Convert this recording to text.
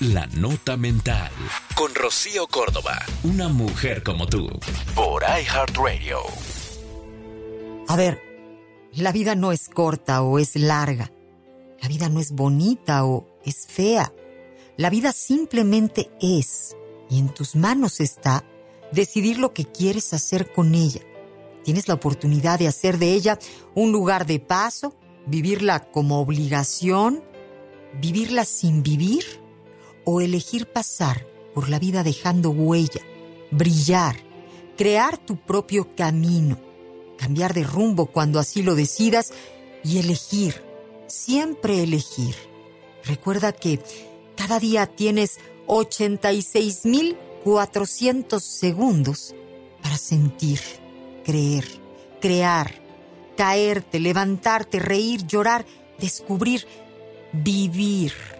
La Nota Mental. Con Rocío Córdoba. Una mujer como tú. Por iHeartRadio. A ver, la vida no es corta o es larga. La vida no es bonita o es fea. La vida simplemente es. Y en tus manos está decidir lo que quieres hacer con ella. Tienes la oportunidad de hacer de ella un lugar de paso, vivirla como obligación, vivirla sin vivir o elegir pasar por la vida dejando huella, brillar, crear tu propio camino, cambiar de rumbo cuando así lo decidas y elegir, siempre elegir. Recuerda que cada día tienes 86.400 segundos para sentir, creer, crear, caerte, levantarte, reír, llorar, descubrir, vivir.